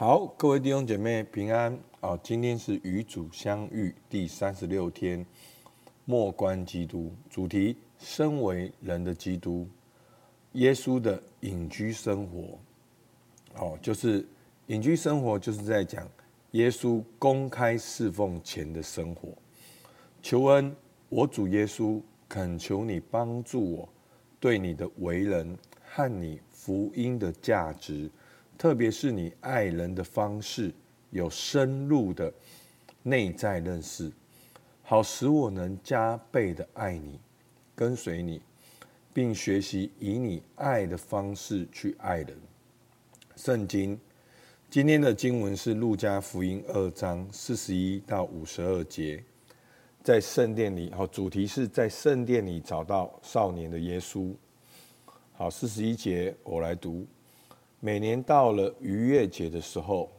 好，各位弟兄姐妹平安哦。今天是与主相遇第三十六天，莫关基督主题：身为人的基督，耶稣的隐居生活。哦，就是隐居生活，就是在讲耶稣公开侍奉前的生活。求恩，我主耶稣，恳求你帮助我，对你的为人和你福音的价值。特别是你爱人的方式有深入的内在认识，好使我能加倍的爱你，跟随你，并学习以你爱的方式去爱人。圣经今天的经文是路加福音二章四十一到五十二节，在圣殿里，好，主题是在圣殿里找到少年的耶稣。好，四十一节我来读。每年到了逾越节的时候，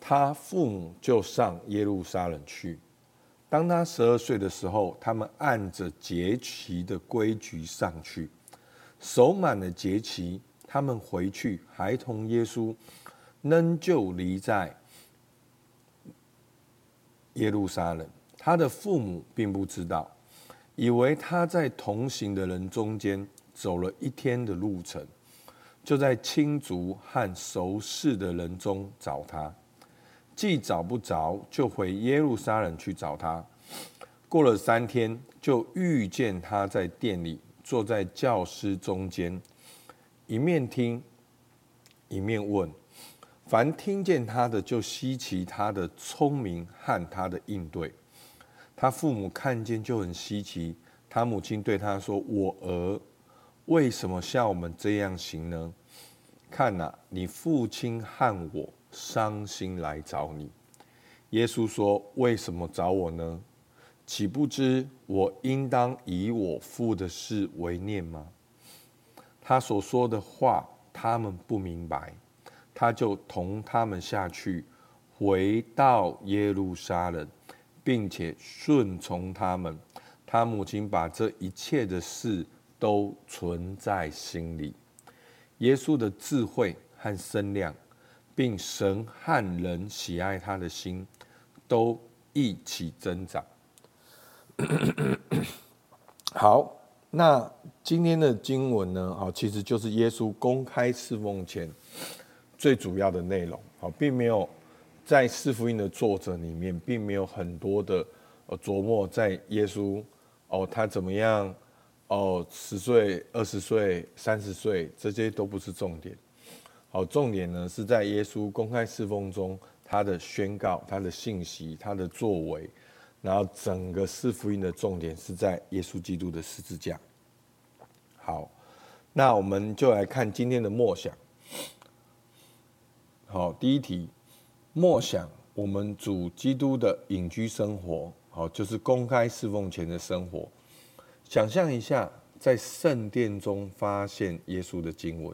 他父母就上耶路撒冷去。当他十二岁的时候，他们按着节期的规矩上去，守满了节期，他们回去，孩童耶稣仍旧离在耶路撒冷。他的父母并不知道，以为他在同行的人中间走了一天的路程。就在亲族和熟识的人中找他，既找不着，就回耶路撒冷去找他。过了三天，就遇见他在店里坐在教师中间，一面听，一面问。凡听见他的，就稀奇他的聪明和他的应对。他父母看见就很稀奇。他母亲对他说：“我儿。”为什么像我们这样行呢？看呐，你父亲和我伤心来找你。耶稣说：“为什么找我呢？岂不知我应当以我父的事为念吗？”他所说的话，他们不明白。他就同他们下去，回到耶路撒冷，并且顺从他们。他母亲把这一切的事。都存在心里。耶稣的智慧和身量，并神和人喜爱他的心，都一起增长。好，那今天的经文呢？啊，其实就是耶稣公开侍奉前最主要的内容。啊，并没有在四福音的作者里面，并没有很多的琢磨在耶稣哦，他怎么样？哦，十岁、二十岁、三十岁，这些都不是重点。好，重点呢是在耶稣公开侍奉中，他的宣告、他的信息、他的作为，然后整个四福音的重点是在耶稣基督的十字架。好，那我们就来看今天的默想。好，第一题，默想我们主基督的隐居生活。好，就是公开侍奉前的生活。想象一下，在圣殿中发现耶稣的经文，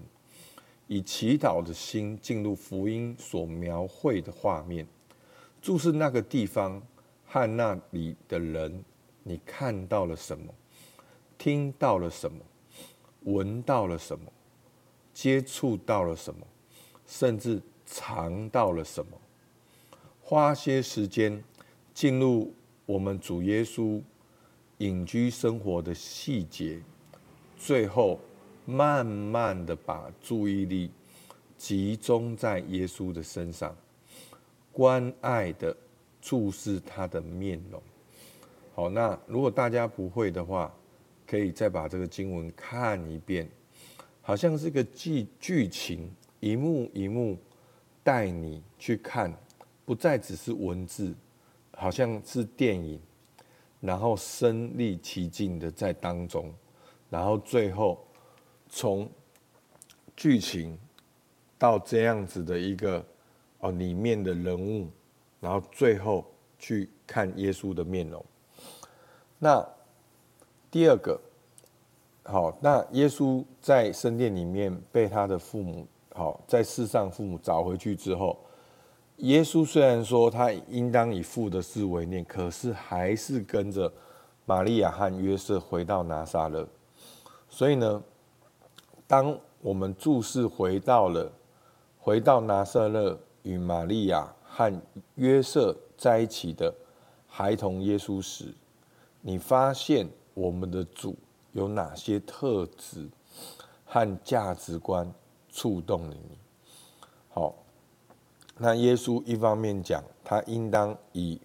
以祈祷的心进入福音所描绘的画面，注视那个地方和那里的人，你看到了什么？听到了什么？闻到了什么？接触到了什么？甚至尝到了什么？花些时间进入我们主耶稣。隐居生活的细节，最后慢慢的把注意力集中在耶稣的身上，关爱的注视他的面容。好，那如果大家不会的话，可以再把这个经文看一遍，好像是个剧剧情，一幕一幕带你去看，不再只是文字，好像是电影。然后身历其境的在当中，然后最后从剧情到这样子的一个哦里面的人物，然后最后去看耶稣的面容。那第二个，好，那耶稣在圣殿里面被他的父母，好，在世上父母找回去之后。耶稣虽然说他应当以父的事为念，可是还是跟着玛利亚和约瑟回到拿撒勒。所以呢，当我们注视回到了回到拿撒勒与玛利亚和约瑟在一起的孩童耶稣时，你发现我们的主有哪些特质和价值观触动了你？好，那耶稣一方面讲，他应当以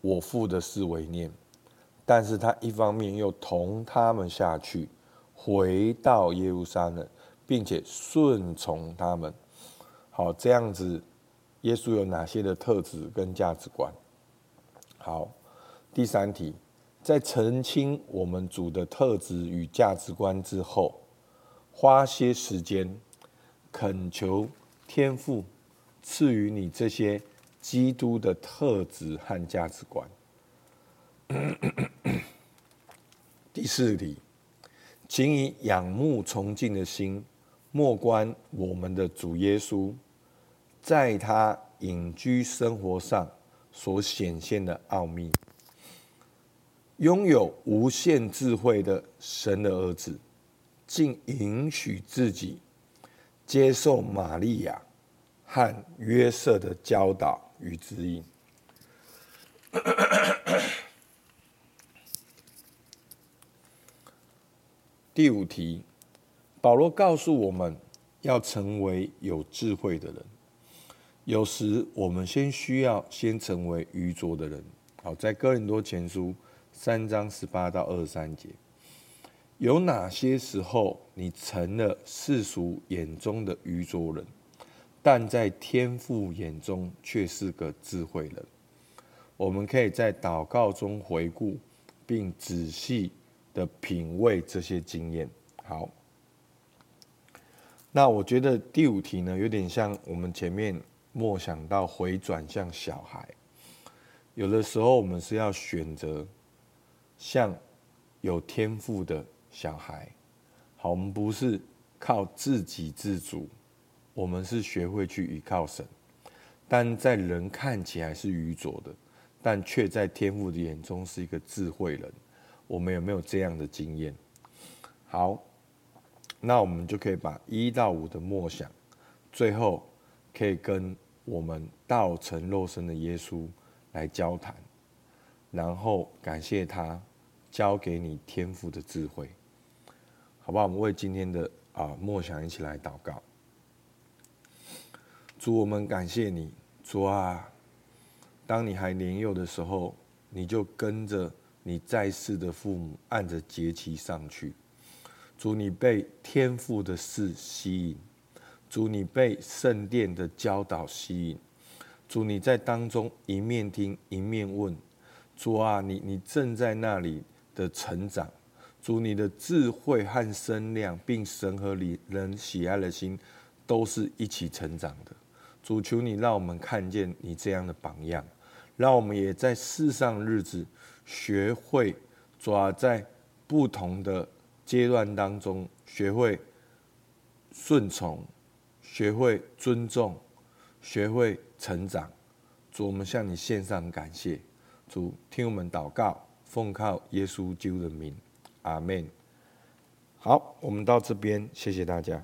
我父的事为念，但是他一方面又同他们下去，回到耶路撒冷，并且顺从他们。好，这样子，耶稣有哪些的特质跟价值观？好，第三题，在澄清我们主的特质与价值观之后，花些时间恳求天父赐予你这些基督的特质和价值观。第四题，请以仰慕崇敬的心，莫观我们的主耶稣，在他隐居生活上。所显现的奥秘，拥有无限智慧的神的儿子，竟允许自己接受玛利亚和约瑟的教导与指引。第五题，保罗告诉我们要成为有智慧的人。有时我们先需要先成为愚拙的人。好，在哥林多前书三章十八到二十三节，有哪些时候你成了世俗眼中的愚拙人，但在天父眼中却是个智慧人？我们可以在祷告中回顾，并仔细的品味这些经验。好，那我觉得第五题呢，有点像我们前面。莫想到回转向小孩，有的时候我们是要选择像有天赋的小孩。好，我们不是靠自给自足，我们是学会去依靠神。但在人看起来是愚拙的，但却在天父的眼中是一个智慧人。我们有没有这样的经验？好，那我们就可以把一到五的默想，最后。可以跟我们道成肉身的耶稣来交谈，然后感谢他教给你天父的智慧，好不好？我们为今天的啊默想一起来祷告。主，我们感谢你，主啊，当你还年幼的时候，你就跟着你在世的父母按着节期上去。主，你被天父的事吸引。主，你被圣殿的教导吸引；主，你在当中一面听一面问；主啊，你你正在那里的成长；主，你的智慧和身量，并神和你人喜爱的心，都是一起成长的。主，求你让我们看见你这样的榜样，让我们也在世上日子学会，主啊，在不同的阶段当中学会顺从。学会尊重，学会成长。主，我们向你献上感谢。主，听我们祷告，奉靠耶稣基督的名，阿门。好，我们到这边，谢谢大家。